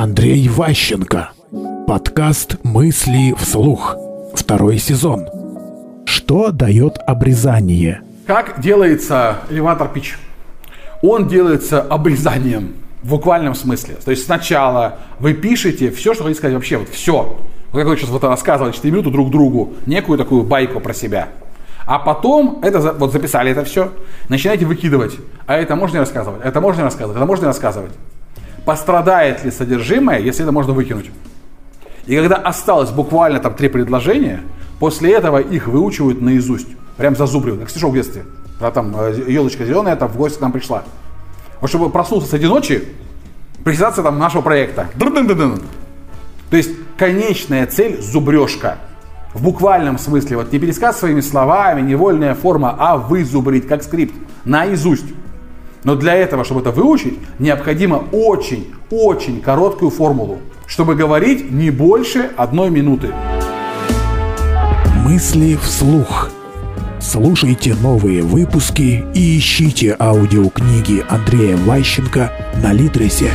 Андрей Ващенко. Подкаст «Мысли вслух». Второй сезон. Что дает обрезание? Как делается элеватор пич? Он делается обрезанием в буквальном смысле. То есть сначала вы пишете все, что хотите сказать вообще, вот все. Вот как вы сейчас вот рассказывали 4 минуты друг другу, некую такую байку про себя. А потом, это вот записали это все, начинаете выкидывать. А это можно не рассказывать, это можно не рассказывать, это можно не рассказывать. Пострадает ли содержимое, если это можно выкинуть? И когда осталось буквально там три предложения, после этого их выучивают наизусть. Прям зазубривают, как стишок в детстве. Когда там елочка зеленая там в гости к нам пришла. Вот чтобы проснулся среди ночи, презентация там нашего проекта. То есть конечная цель – зубрежка в буквальном смысле, вот не пересказ своими словами, невольная форма, а вызубрить как скрипт, наизусть. Но для этого, чтобы это выучить, необходимо очень-очень короткую формулу, чтобы говорить не больше одной минуты. Мысли вслух. Слушайте новые выпуски и ищите аудиокниги Андрея Ващенко на Литресе.